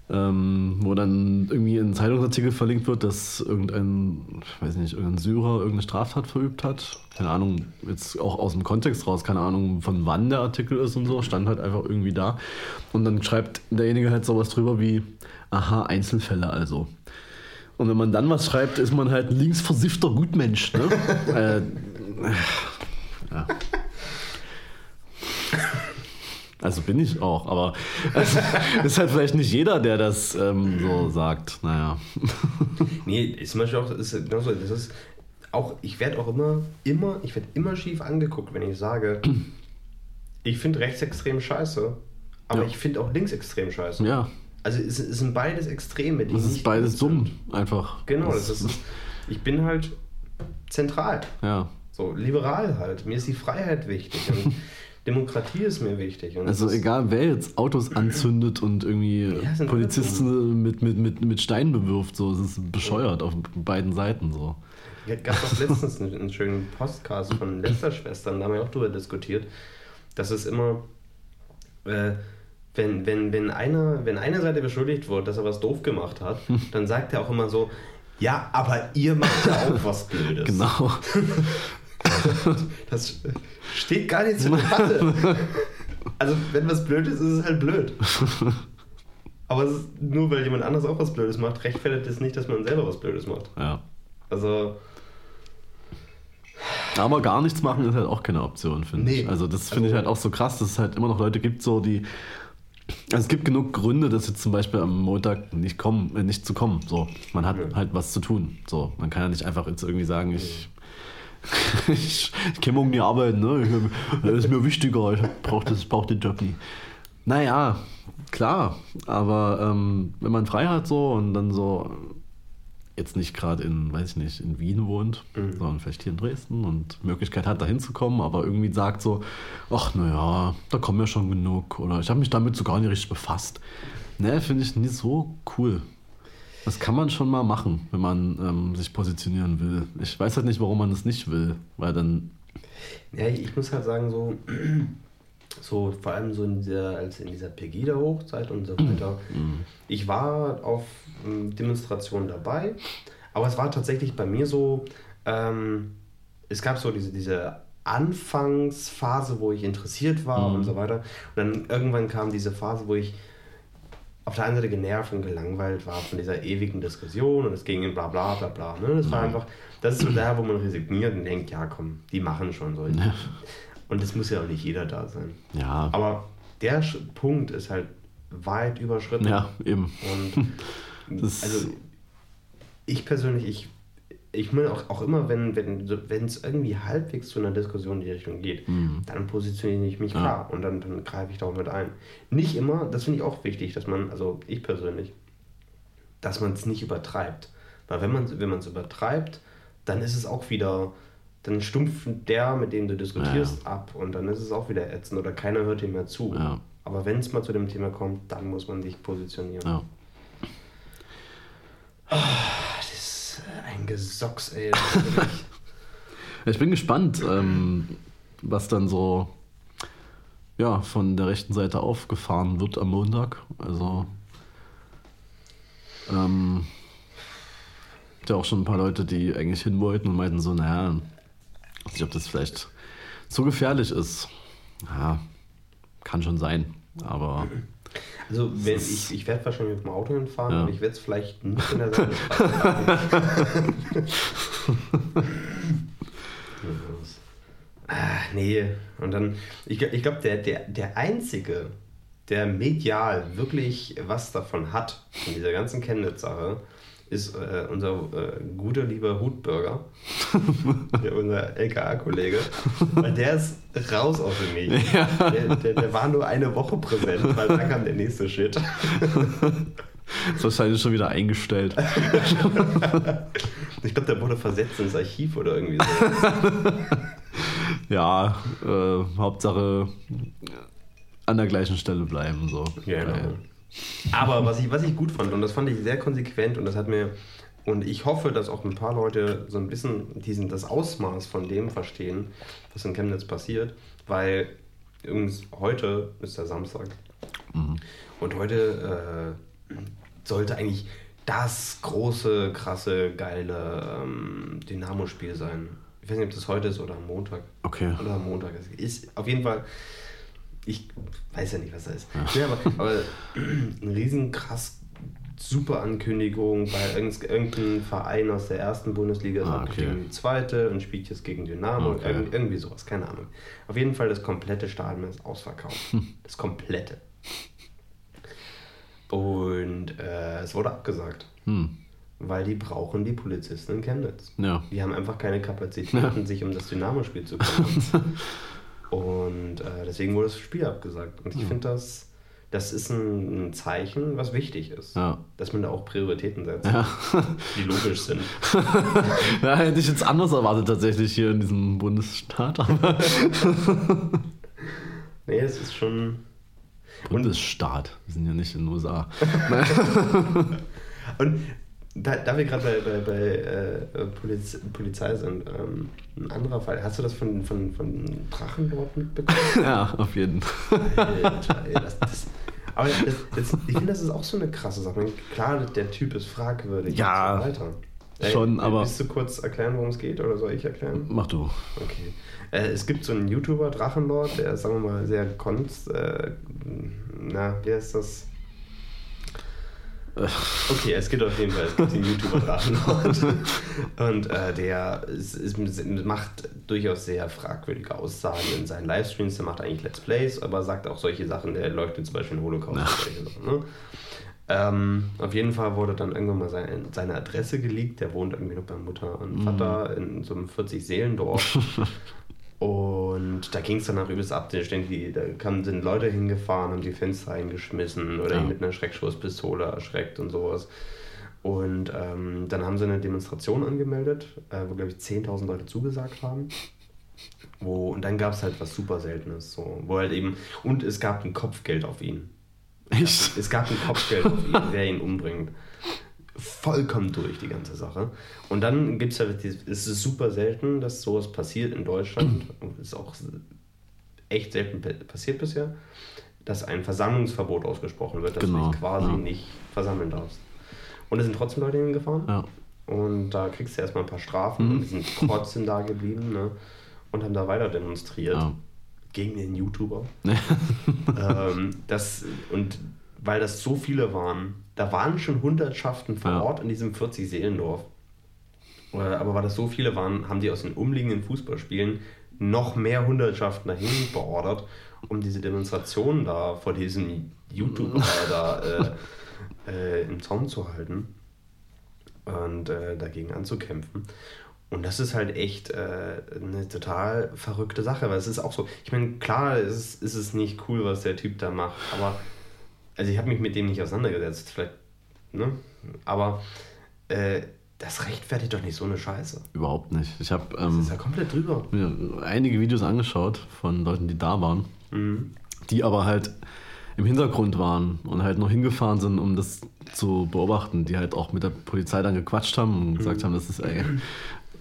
ähm, wo dann irgendwie ein Zeitungsartikel verlinkt wird, dass irgendein, ich weiß nicht, irgendein Syrer irgendeine Straftat verübt hat. Keine Ahnung, jetzt auch aus dem Kontext raus, keine Ahnung, von wann der Artikel ist und so, stand halt einfach irgendwie da. Und dann schreibt derjenige halt sowas drüber wie, aha, Einzelfälle also. Und wenn man dann was schreibt, ist man halt ein linksversiffter Gutmensch. Ne? [laughs] äh, ja. Also bin ich auch, aber es ist halt vielleicht nicht jeder, der das ähm, so sagt. Naja. [laughs] Nee, ist zum Beispiel auch, ist genauso, das ist auch, ich werde auch immer, immer, ich werde immer schief angeguckt, wenn ich sage, [clears throat] ich finde rechtsextrem scheiße, aber Ja. ich finde auch linksextrem scheiße. Ja, Also es, es sind beides Extreme, die das ist beides dumm, einfach. Genau, das ist, ich bin halt zentral, Ja, so liberal halt. Mir ist die Freiheit wichtig und [laughs] Demokratie ist mir wichtig. Also egal wer jetzt Autos anzündet und irgendwie Ja, Polizisten mit, mit, mit, mit Steinen bewirft, so, es ist bescheuert auf beiden Seiten so. Es gab auch letztens einen, einen schönen Podcast von Lästerschwestern, da haben wir auch drüber diskutiert, dass es immer, äh, wenn, wenn, wenn, einer, wenn eine Seite beschuldigt wird, dass er was doof gemacht hat, dann sagt er auch immer so, ja, aber ihr macht ja auch was Blödes. Genau. [laughs] Das steht gar nicht zur Debatte. Also, wenn was blöd ist, ist es halt blöd. Aber ist, nur weil jemand anderes auch was Blödes macht, rechtfertigt es nicht, dass man selber was Blödes macht. Ja. Also, Aber gar nichts machen ist halt auch keine Option, finde Nee. ich. Also das finde ich Also- halt auch so krass, dass es halt immer noch Leute gibt, so die. Also es gibt genug Gründe, dass jetzt zum Beispiel am Montag nicht kommen, äh, nicht zu kommen. So, man hat Ja. halt was zu tun. So, man kann ja nicht einfach jetzt irgendwie sagen, ich, [laughs] ich, ich kann morgen nie arbeiten, ne? Ich, das ist mir wichtiger, ich brauche das, brauch den Job nie. Naja, klar, aber ähm, wenn man frei hat so und dann so jetzt nicht gerade in, weiß ich nicht, in Wien wohnt, Mhm. sondern vielleicht hier in Dresden und Möglichkeit hat, da hinzukommen, aber irgendwie sagt so, ach naja, da kommen ja schon genug oder ich habe mich damit so gar nicht richtig befasst. Ne, finde ich nie so cool. Das kann man schon mal machen, wenn man ähm, sich positionieren will. Ich weiß halt nicht, warum man das nicht will, weil dann, Ja, ich muss halt sagen, so, so vor allem so in dieser, als in dieser Pegida-Hochzeit und so weiter. Ich war auf ähm, Demonstrationen dabei, aber es war tatsächlich bei mir so, ähm, es gab so diese, diese Anfangsphase, wo ich interessiert war und so weiter. Und dann irgendwann kam diese Phase, wo ich auf der einen Seite genervt und gelangweilt war von dieser ewigen Diskussion und es ging in bla bla bla bla. Ne? Das war einfach, das ist so da, wo man resigniert und denkt, ja komm, die machen schon so. Und es muss ja auch nicht jeder da sein. ja, Aber der Punkt ist halt weit überschritten. ja, eben. Und [laughs] also ich persönlich, ich, ich will auch, auch immer, wenn wenn wenn es irgendwie halbwegs zu einer Diskussion in die Richtung geht, dann positioniere ich mich Mhm. Ja. klar und dann, dann greife ich da auch mit ein. Nicht immer, das finde ich auch wichtig, dass man, also ich persönlich, dass man es nicht übertreibt. Weil wenn man wenn man es übertreibt, dann ist es auch wieder, dann stumpft der, mit dem du diskutierst, ab und dann ist es auch wieder ätzend oder keiner hört dir mehr zu. Ja. Aber wenn es mal zu dem Thema kommt, dann muss man sich positionieren. Ja. Das ist äh, ein Gesocks, ey. [laughs] Ich bin gespannt, ähm, was dann so ja, von der rechten Seite aufgefahren wird am Montag. Also ähm, ja auch schon ein paar Leute, die eigentlich hin wollten und meinten so, naja, weiß nicht, ob das vielleicht zu gefährlich ist. Ja, kann schon sein, aber Also, wenn ich, ich werde wahrscheinlich mit dem Auto hinfahren Ja. und ich werde es vielleicht nicht in der Seite Ah, [laughs] [laughs] nee. Und dann, ich, ich glaube, der, der, der Einzige, der medial wirklich was davon hat, von dieser ganzen Chemnitz-Sache, ist äh, unser äh, guter lieber Hutbürger, [laughs] der, unser LKA-Kollege, weil der ist raus aus dem Medien. Der, der, der war nur eine Woche präsent, weil dann kam der nächste Shit. [laughs] ist wahrscheinlich schon wieder eingestellt. Ich glaube, der wurde versetzt ins Archiv oder irgendwie so. [laughs] Ja, äh, Hauptsache an der gleichen Stelle bleiben. So. Ja, genau. Weil- Aber was ich, was ich gut fand, und das fand ich sehr konsequent und das hat mir, und ich hoffe, dass auch ein paar Leute so ein bisschen diesen, das Ausmaß von dem verstehen, was in Chemnitz passiert, weil übrigens heute ist der Samstag und heute äh, sollte eigentlich das große, krasse, geile ähm, Dynamo-Spiel sein. Ich weiß nicht, ob das heute ist oder am Montag. Okay. Oder am Montag. Ist auf jeden Fall. Ich weiß ja nicht, was da ist. Ja. aber, aber eine riesen krass super Ankündigung, weil irgend- irgendein Verein aus der ersten Bundesliga ist Ah, okay. die zweite und spielt jetzt gegen Dynamo. Okay. Irgend, irgendwie sowas, keine Ahnung. Auf jeden Fall das komplette Stadion ist ausverkauft. [laughs] Das komplette. Und äh, es wurde abgesagt. Hm. weil die brauchen die Polizisten in Chemnitz. Ja. Die haben einfach keine Kapazitäten, sich um das Dynamo-Spiel zu kümmern. [laughs] Und äh, deswegen wurde das Spiel abgesagt. Und ich Ja. finde, das, das ist ein, ein Zeichen, was wichtig ist. Ja. Dass man da auch Prioritäten setzt, Ja. die logisch sind. [laughs] ja, hätte ich jetzt anders erwartet tatsächlich hier in diesem Bundesstaat, aber [laughs] Nee, es ist schon. Bundesstaat. Wir sind ja nicht in den USA. [laughs] Und da, da wir gerade bei, bei, bei äh, Poliz Polizei sind, ähm, ein anderer Fall. Hast du das von, von, von Drachen dort mitbekommen? [laughs] ja, auf jeden Fall. Alter, ey, das, das, aber das, das, ich finde, das ist auch so eine krasse Sache. Klar, der Typ ist fragwürdig Ja, so weiter. Ey, schon, aber- Willst du kurz erklären, worum es geht, oder soll ich erklären? Mach du. Okay. Äh, es gibt so einen YouTuber, Drachenlord, der ist, sagen wir mal, sehr konst... Äh, na, wie heißt das? [laughs] Okay, es gibt auf jeden Fall es gibt den YouTuber Drachenlord. Und äh, der ist, ist, macht durchaus sehr fragwürdige Aussagen in seinen Livestreams. Der macht eigentlich Let's Plays, aber sagt auch solche Sachen. Der leugnet zum Beispiel den Holocaust. und solche Sachen, ne? ähm, auf jeden Fall wurde dann irgendwann mal seine, seine Adresse geleakt. Der wohnt irgendwie noch bei Mutter und Vater in so einem 40-Seelendorf. [laughs] Und da ging es dann auch übelst ab. Da, stehen die, da kamen, sind Leute hingefahren, haben die Fenster eingeschmissen oder Ja. ihn mit einer Schreckschusspistole erschreckt und sowas. Und ähm, dann haben sie eine Demonstration angemeldet, äh, wo, glaube ich, 10.000 Leute zugesagt haben. Wo, und dann gab es halt was super Seltenes. So, wo halt eben, und es gab ein Kopfgeld auf ihn. Echt? Es gab ein Kopfgeld auf ihn, wer ihn umbringt. Vollkommen durch die ganze Sache. Und dann gibt es halt, es ist super selten, dass sowas passiert in Deutschland. Und es ist auch echt selten pa- passiert bisher, dass ein Versammlungsverbot ausgesprochen wird, dass du Genau, dich quasi ja. nicht versammeln darfst. Und es sind trotzdem Leute hingefahren. Ja. Und da kriegst du erstmal ein paar Strafen Mhm. und die sind trotzdem da geblieben ne? und haben da weiter demonstriert Ja. gegen den YouTuber. [laughs] ähm, das, und weil das so viele waren, da waren schon Hundertschaften vor Ja. Ort in diesem 40-Seelendorf. Äh, Aber weil das so viele waren, haben die aus den umliegenden Fußballspielen noch mehr Hundertschaften dahin beordert, um diese Demonstrationen da vor diesem YouTuber [laughs] da äh, äh, im Zaun zu halten und äh, dagegen anzukämpfen. Und das ist halt echt äh, eine total verrückte Sache, weil es ist auch so, ich meine, klar ist, es- ist es nicht cool, was der Typ da macht, aber, also ich habe mich mit dem nicht auseinandergesetzt, vielleicht, ne, aber äh, das rechtfertigt doch nicht so eine Scheiße. Überhaupt nicht. Ich habe Das ähm, ist ja komplett drüber. mir einige Videos angeschaut von Leuten, die da waren, Mhm. die aber halt im Hintergrund waren und halt noch hingefahren sind, um das zu beobachten, die halt auch mit der Polizei dann gequatscht haben und gesagt haben, dass es ey,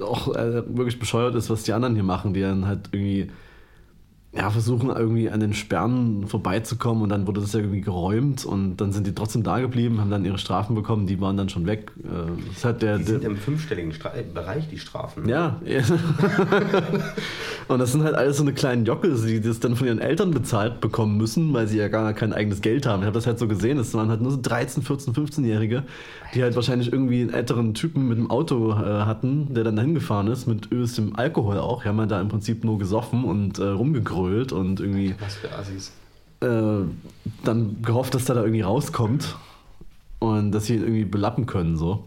auch äh, wirklich bescheuert ist, was die anderen hier machen, die dann halt irgendwie ja, versuchen irgendwie an den Sperren vorbeizukommen und dann wurde das ja irgendwie geräumt und dann sind die trotzdem da geblieben, haben dann ihre Strafen bekommen, die waren dann schon weg. Äh, Das halt der, Die der, sind im fünfstelligen Stra Bereich, die Strafen. ja. [laughs] und das sind halt alles so eine kleinen Jockel, die das dann von ihren Eltern bezahlt bekommen müssen, weil sie ja gar kein eigenes Geld haben. Ich habe das halt so gesehen, das waren halt nur so 13, 14, 15-Jährige, die halt wahrscheinlich irgendwie einen älteren Typen mit dem Auto äh, hatten, der dann dahin gefahren ist, mit östem Alkohol auch. Die haben halt da im Prinzip nur gesoffen und äh, rumgegrölt und irgendwie Was für Assis. äh, dann gehofft, dass der da irgendwie rauskommt und dass sie ihn irgendwie belappen können so.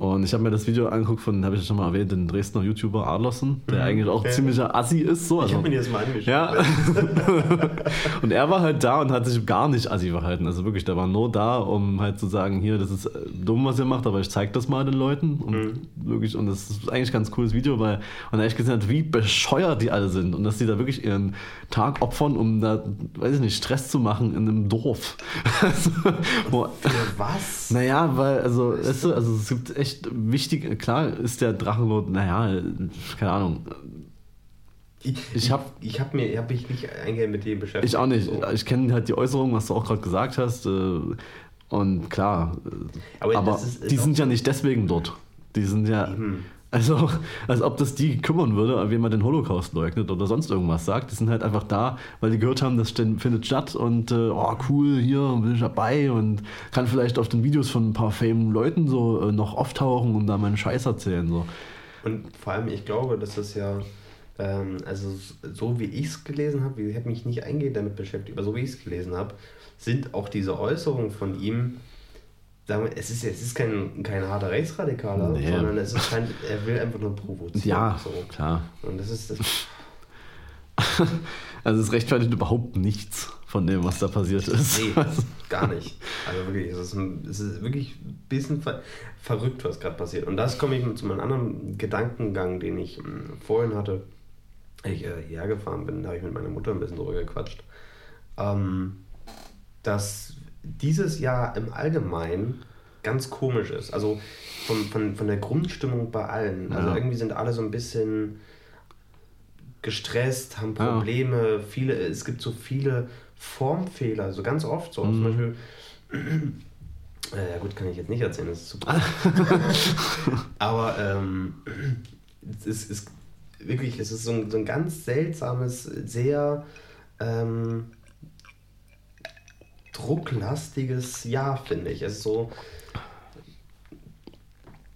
Und ich habe mir das Video angeguckt von, habe ich ja schon mal erwähnt, den Dresdner YouTuber Adlersen, der eigentlich auch Ja. ziemlicher Assi ist. So. Ich Also, habe mir das mal angeschaut. ja. [laughs] und er war halt da und hat sich gar nicht assi verhalten. Also wirklich, der war nur da, um halt zu sagen, hier, das ist äh, dumm, was ihr macht, aber ich zeig das mal den Leuten. Und Mhm. wirklich, und das ist eigentlich ein ganz cooles Video, weil man echt gesehen hat, wie bescheuert die alle sind und dass die da wirklich ihren Tag opfern, um da, weiß ich nicht, Stress zu machen in einem Dorf. [laughs] also, Für was? naja, weil, also, weißt du, also es gibt echt wichtig, klar ist der Drachenlord, naja, keine Ahnung, Ich, Ich hab- ich habe mir, hab mich nicht eingehend mit dem beschäftigt. Ich auch nicht. So. Ich kenne halt die Äußerungen, was du auch gerade gesagt hast. äh, Und klar, Aber aber, ist- ist die sind ja nicht deswegen dort. Die sind ja. Eben. Also, als ob das die kümmern würde, wenn man den Holocaust leugnet oder sonst irgendwas sagt. Die sind halt einfach da, weil die gehört haben, das findet statt und äh, oh cool, hier bin ich dabei und kann vielleicht auf den Videos von ein paar famen Leuten so äh, noch auftauchen und da meinen Scheiß erzählen. So. Und vor allem, ich glaube, dass das ja, ähm, also so wie ich es gelesen habe, ich habe mich nicht eingehend damit beschäftigt, aber so wie ich es gelesen habe, sind auch diese Äußerungen von ihm, es ist, es ist kein, kein harter Rechtsradikaler, Nee. sondern es ist kein, er will einfach nur provozieren. Ja, so. klar. Und das ist das. [laughs] Also es rechtfertigt überhaupt nichts von dem, was da passiert ist. [laughs] Nee, gar nicht. Also wirklich, es ist, ein- es ist wirklich ein bisschen ver verrückt, was gerade passiert. Und das komme ich zu meinem anderen Gedankengang, den ich ähm, vorhin hatte. Als ich äh, hierher gefahren bin, da habe ich mit meiner Mutter ein bisschen drüber gequatscht. Ähm, dass dieses Jahr im Allgemeinen ganz komisch ist. Also von, von, von der Grundstimmung bei allen. Also Ja. irgendwie sind alle so ein bisschen gestresst, haben Ja. Probleme, viele, es gibt so viele Formfehler, so ganz oft so. Zum Beispiel, [clears throat] äh, ja gut, kann ich jetzt nicht erzählen, das ist super. [laughs] Aber ähm, es ist, ist wirklich, es ist so ein, so ein ganz seltsames, sehr ähm, drucklastiges Jahr, finde ich. Es ist so.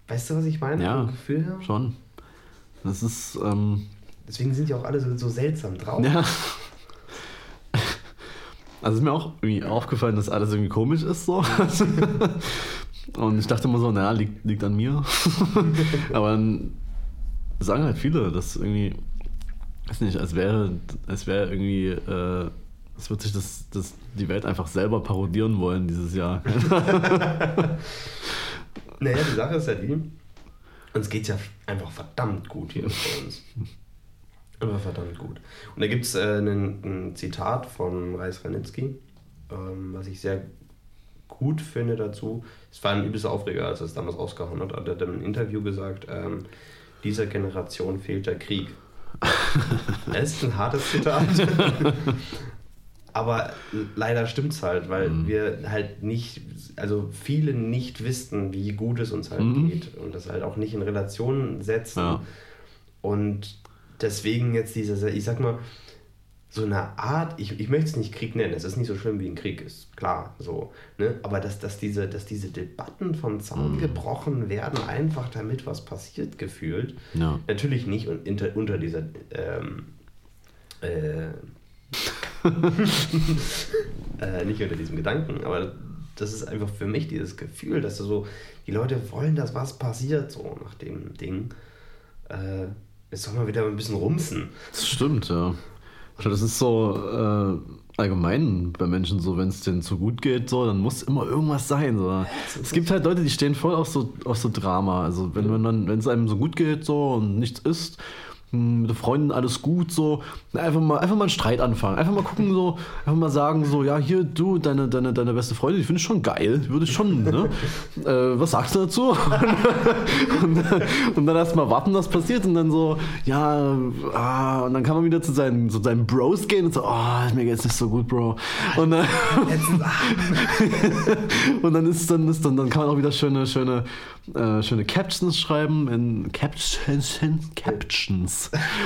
Weißt du, was ich meine? Ja. Gefühl her? Schon. Das ist, ähm, Deswegen sind die auch alle so, so seltsam drauf. ja. [laughs] Also ist mir auch irgendwie aufgefallen, dass alles irgendwie komisch ist so. [laughs] Und ich dachte immer so, naja, liegt, liegt an mir. [laughs] Aber dann sagen halt viele, dass irgendwie, weiß nicht, als wäre, als wäre irgendwie, äh, es wird sich das, das, die Welt einfach selber parodieren wollen dieses Jahr. [laughs] Naja, die Sache ist ja die, uns geht ja einfach verdammt gut hier bei uns. Einfach verdammt gut. Und da gibt es äh, ein, ein Zitat von Reis Ranitzky, ähm, was ich sehr gut finde dazu. Es war ein übelster Aufreger, als er es damals rausgehauen hat. Er hat in einem Interview gesagt, ähm, dieser Generation fehlt der Krieg. [laughs] Das ist ein hartes Zitat. [laughs] Aber leider stimmt es halt, weil Mhm. wir halt nicht, also viele nicht wissen, wie gut es uns halt Mhm. geht und das halt auch nicht in Relation setzen. Ja. Und deswegen jetzt diese, ich sag mal, so eine Art, ich, ich möchte es nicht Krieg nennen, es ist nicht so schlimm wie ein Krieg, ist klar so. Ne? Aber dass, dass, diese, dass diese Debatten vom Zaun Mhm. gebrochen werden, einfach damit was passiert gefühlt. Ja. Natürlich nicht un- unter, unter dieser ähm, äh, [laughs] äh, nicht unter diesem Gedanken, aber das ist einfach für mich dieses Gefühl, dass du so, die Leute wollen, dass was passiert, so nach dem Ding. Äh, jetzt soll man wieder ein bisschen rumsen. Das stimmt, ja. Also Das ist so äh, allgemein bei Menschen so, wenn es denen zu gut geht, so, dann muss immer irgendwas sein. So. Es gibt halt Leute, die stehen voll auf so, auf so Drama. Also wenn man dann, wenn es einem so gut geht so und nichts ist, mit den Freunden alles gut, so, einfach mal, einfach mal einen Streit anfangen. Einfach mal gucken, so, einfach mal sagen, so, ja, hier, du, deine, deine, deine beste Freundin, die finde ich schon geil, würde ich schon, ne? [laughs] äh, was sagst du dazu? [laughs] und, dann- und dann erst mal warten, was passiert und dann so, ja, ah, und dann kann man wieder zu seinen, zu seinen Bros gehen und so, oh, mir geht's nicht so gut, Bro. Und dann, [laughs] und dann ist dann ist dann, dann kann man auch wieder schöne, schöne, äh, schöne Captions schreiben in Captions, Captions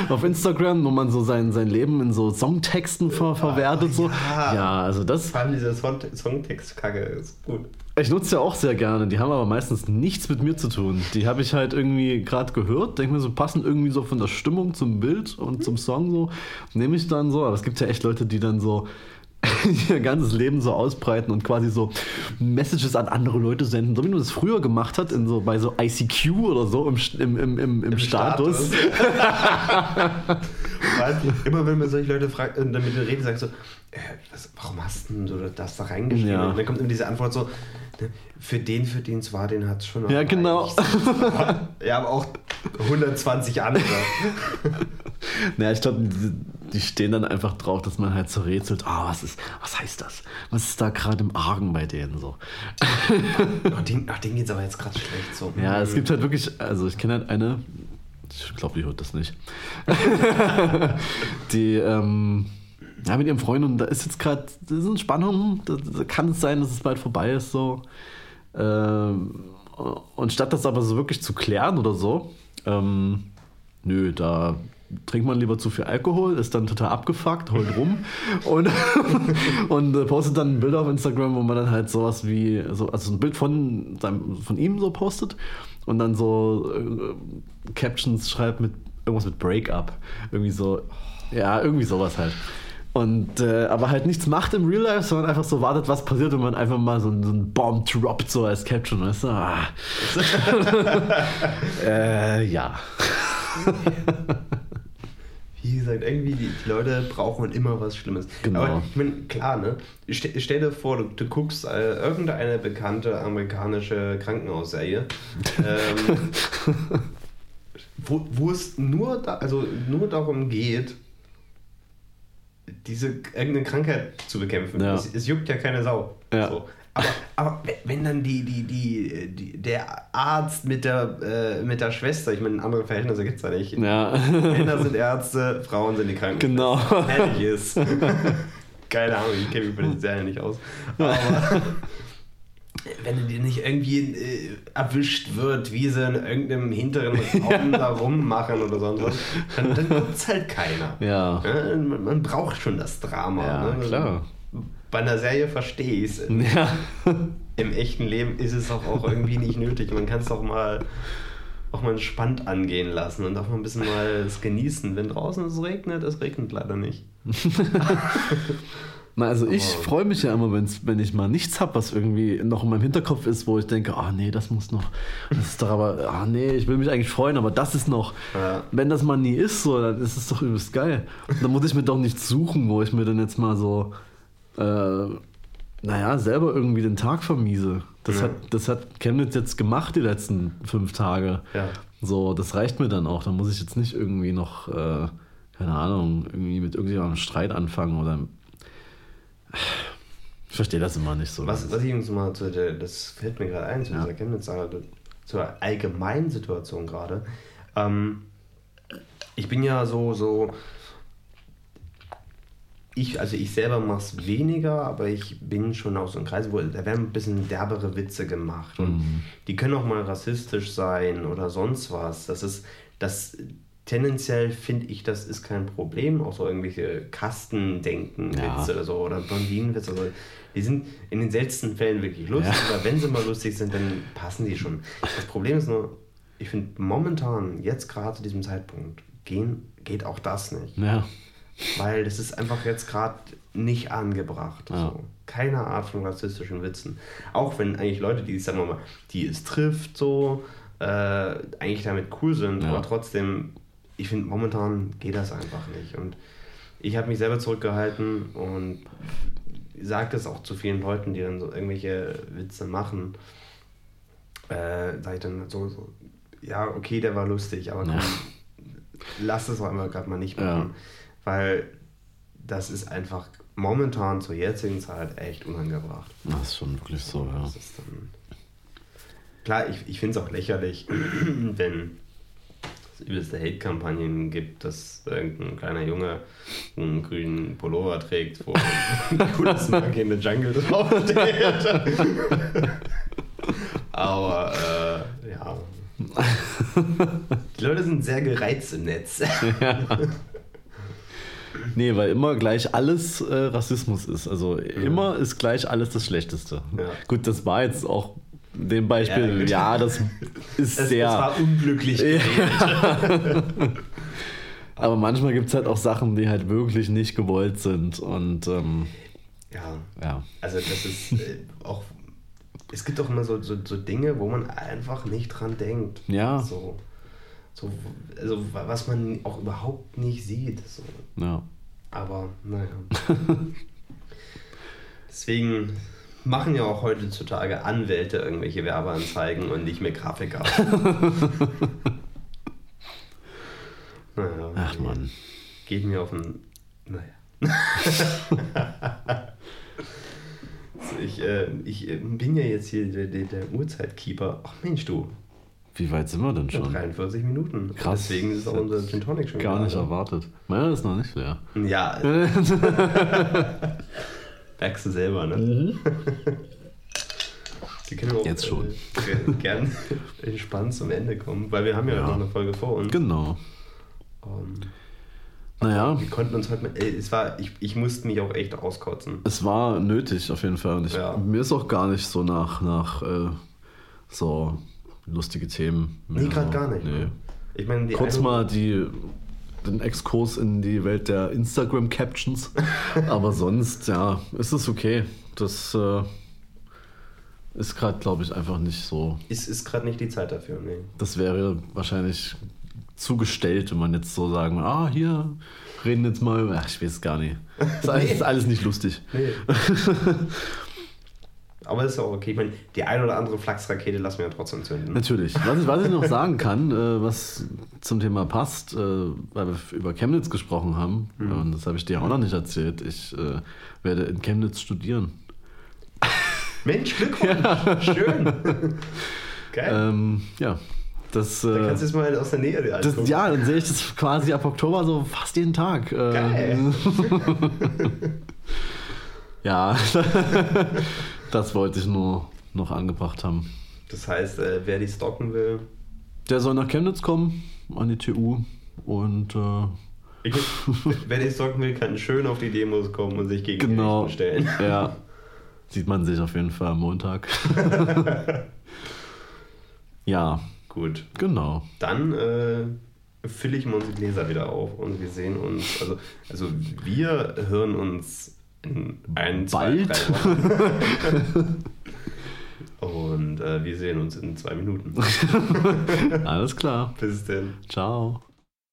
auf Instagram, wo man so sein, sein Leben in so Songtexten ver, verwertet. So. ja. Ja, also das, Vor allem dieser Song Songtext-Kacke ist gut. ich nutze ja auch sehr gerne, die haben aber meistens nichts mit mir zu tun. Die habe ich halt irgendwie gerade gehört, denke mir so, passen irgendwie so von der Stimmung zum Bild und zum Song so, nehme ich dann so, aber es gibt ja echt Leute, die dann so [laughs] ihr ganzes Leben so ausbreiten und quasi so Messages an andere Leute senden, so wie man das früher gemacht hat, in so, bei so ICQ oder so im, im, im, im, im Status. [laughs] Weil immer wenn man solche Leute fragt, und damit du redest, sagst du, äh, was, warum hast denn du das da reingeschrieben? Ja. Und dann kommt immer diese Antwort so, ne, für den, für den es war, den hat es schon Ja, genau. Ja, aber auch 120 andere. [laughs] Naja, ich glaube, die, stehen dann einfach drauf, dass man halt so rätselt, ah, was ist, was heißt das? Was ist da gerade im Argen bei denen so? [laughs] Ach, dem, ach, dem geht's aber jetzt gerade schlecht. So. Ja, es gibt halt wirklich, also ich kenne halt eine, ich glaube, die hört das nicht. [laughs] die, ähm, ja, mit ihrem Freund und da ist jetzt gerade, das sind Spannungen, da, da kann es sein, dass es bald vorbei ist, so. Ähm, und statt das aber so wirklich zu klären oder so, ähm, nö, da trinkt man lieber zu viel Alkohol, ist dann total abgefuckt, heult rum und, [laughs] und äh, postet dann Bilder auf Instagram, wo man dann halt sowas wie, so, also ein Bild von, seinem, von ihm so postet und dann so äh, Captions schreibt mit irgendwas mit Breakup. Irgendwie so, ja, irgendwie sowas halt. Und, äh, aber halt nichts macht im Real Life, sondern einfach so wartet, was passiert, wenn man einfach mal so, so einen Bomb droppt, so als Caption, weißt du? Ah. [laughs] [laughs] äh, ja. Wie gesagt, irgendwie die, die Leute brauchen immer was Schlimmes. Genau. Aber ich meine, klar, ne? Ste stell dir vor, du, du guckst äh, irgendeine bekannte amerikanische Krankenhausserie, ähm, [laughs] wo, wo es nur, da, also nur darum geht, diese irgendeine Krankheit zu bekämpfen. Ja. Es, es juckt ja keine Sau. Ja. So. Aber, aber wenn dann die, die, die, die, der Arzt mit der, äh, mit der Schwester, ich meine, andere Verhältnisse gibt es da nicht. Ja. Männer sind Ärzte, Frauen sind die Krankenschwestern. Genau. Fertig ist. [laughs] Keine Ahnung, ich kenne mich bei den Serien nicht aus. Aber [laughs] wenn dir nicht irgendwie äh, erwischt wird, wie sie in irgendeinem hinteren [laughs] Raum da rummachen oder sonst was, dann, dann guckt es halt keiner. Ja. Ja, man, man braucht schon das Drama. Ja, ne? klar. Bei einer Serie verstehe ich es. [laughs] Ja. Im echten Leben ist es auch, auch irgendwie nicht nötig. Man kann es auch mal auch mal entspannt angehen lassen und auch mal ein bisschen mal es genießen. Wenn draußen es regnet, es regnet leider nicht. Na, [laughs] also ich freue mich ja immer, wenn's, wenn ich mal nichts habe, was irgendwie noch in meinem Hinterkopf ist, wo ich denke, ah nee, das muss noch, das ist doch aber, ah nee, ich will mich eigentlich freuen, aber das ist noch. Ja. Wenn das mal nie ist, so, dann ist es doch übelst geil. Dann muss ich mir doch nichts suchen, wo ich mir dann jetzt mal so, äh, naja, selber irgendwie den Tag vermiese. Das, Ja. hat, das hat Chemnitz jetzt gemacht die letzten fünf Tage. Ja. So, das reicht mir dann auch. Da muss ich jetzt nicht irgendwie noch, äh, keine Ahnung, irgendwie mit irgendjemandem Streit anfangen oder. Ich verstehe das immer nicht so. Was, was ich uns mal zu der, das fällt mir gerade ein, zu Ja. dieser Chemnitz-Sache, zur allgemeinen Situation gerade. Ähm, ich bin ja so, so, ich, also ich selber mache es weniger, aber ich bin schon aus so einem Kreis, wo da werden ein bisschen derbere Witze gemacht. Und Mhm. die können auch mal rassistisch sein oder sonst was. Das ist, das tendenziell finde ich, das ist kein Problem. Auch so irgendwelche Kastendenken-Witze Ja. oder so oder Blondinenwitze. Also, die sind in den seltensten Fällen wirklich lustig, Ja. aber wenn sie mal lustig sind, dann passen die schon. Das Problem ist nur, ich finde momentan, jetzt gerade zu diesem Zeitpunkt, gehen, geht auch das nicht. Ja, Weil das ist einfach jetzt gerade nicht angebracht. Ja. So. Keine Art von rassistischen Witzen. Auch wenn eigentlich Leute, die, sagen wir mal, die es trifft, so, äh, eigentlich damit cool sind, Ja. aber trotzdem, ich finde, momentan geht das einfach nicht. Und ich habe mich selber zurückgehalten und sage das auch zu vielen Leuten, die dann so irgendwelche Witze machen. Äh, sage ich dann so, so, ja, okay, der war lustig, aber komm, Ja. lass es auch einmal gerade mal nicht machen. Ja. Weil das ist einfach momentan zur jetzigen Zeit echt unangebracht. das ist schon wirklich so, ja. Dann Klar, ich, ich finde es auch lächerlich, [clears throat] wenn es übelste Hate-Kampagnen gibt, dass irgendein kleiner Junge einen grünen Pullover trägt, wo ein cooles Monkey in the Jungle draufsteht. [laughs] Aber äh, ja. [laughs] Die Leute sind sehr gereizt im Netz. Nee, weil immer gleich alles äh, Rassismus ist. Also immer ist gleich alles das Schlechteste. Ja. Gut, das war jetzt auch dem Beispiel, gut. ja, das [laughs] ist Es, sehr. es war unglücklich. Ja. [laughs] Aber manchmal gibt es halt auch Sachen, die halt wirklich nicht gewollt sind. Und ähm, Ja, ja. Also das ist äh, auch, es gibt auch immer so, so, so Dinge, wo man einfach nicht dran denkt. Ja. So, so, also wa- was man auch überhaupt nicht sieht. So. ja. Aber naja. [laughs] Deswegen machen ja auch heutzutage Anwälte irgendwelche Werbeanzeigen und nicht mehr Grafiker. [laughs] naja. Ach man. Geht mir auf den. Naja. [laughs] Ich, äh, ich äh, bin ja jetzt hier der, der, der Uhrzeitkeeper. Ach Mensch, du. Wie weit sind wir denn Schon schon? 43 Minuten. Krass. Deswegen ist auch unser Gin Tonic schon Gar nicht gerade. erwartet. Meiner ist noch nicht leer. Ja. [laughs] Merkst du selber, ne? Wir können auch, Jetzt schon. Äh, [laughs] gern entspannt zum Ende kommen, weil wir haben ja, Ja. noch eine Folge vor uns. Genau. Ähm, Naja, wir konnten uns heute mit, ey, es war, ich, ich musste mich auch echt auskotzen. es war nötig auf jeden Fall. Und ich, Ja. mir ist auch gar nicht so nach, nach äh, so lustige Themen. Nee, mehr gerade so. gar nicht. Nee. ne? Ich meine, Kurz mal die, den Exkurs in die Welt der Instagram-Captions. [laughs] Aber sonst, ja, ist es okay. Das äh, ist gerade, glaube ich, einfach nicht so. Ist, ist gerade nicht die Zeit dafür, nee. Das wäre wahrscheinlich zugestellt, wenn man jetzt so sagen, würde, ah, hier reden jetzt mal über. Ach, ich weiß gar nicht. Ist [laughs] alles, ist alles nicht lustig. nee. [laughs] Aber ist auch okay. Ich meine, die ein oder andere Flachsrakete lassen wir ja trotzdem zünden. Natürlich. Was ich, was ich noch sagen kann, äh, was zum Thema passt, äh, weil wir über Chemnitz gesprochen haben, und das habe ich dir auch noch nicht erzählt, ich äh, werde in Chemnitz studieren. Mensch, Glückwunsch! [laughs] Schön! [laughs] Geil. Ähm, ja, das. da Äh, kannst du es mal aus der Nähe dir das, ja, dann sehe ich das quasi ab Oktober so fast jeden Tag. Äh, Geil. [laughs] ja, [laughs] das wollte ich nur noch angebracht haben. Das heißt, äh, wer die stocken will, Der soll nach Chemnitz kommen, an die TU und äh, ich, [laughs] wer die stocken will, kann schön auf die Demos kommen und sich gegen genau. die Rechten stellen. Ja, [laughs] sieht man sich auf jeden Fall am Montag. ja, Gut. genau. Dann äh, fülle ich mal unsere Gläser wieder auf und wir sehen uns, also, also wir hören uns ein, zwei, Bald? Wochen. [laughs] und äh, wir sehen uns in zwei Minuten. [laughs] Alles klar. Bis denn. Ciao.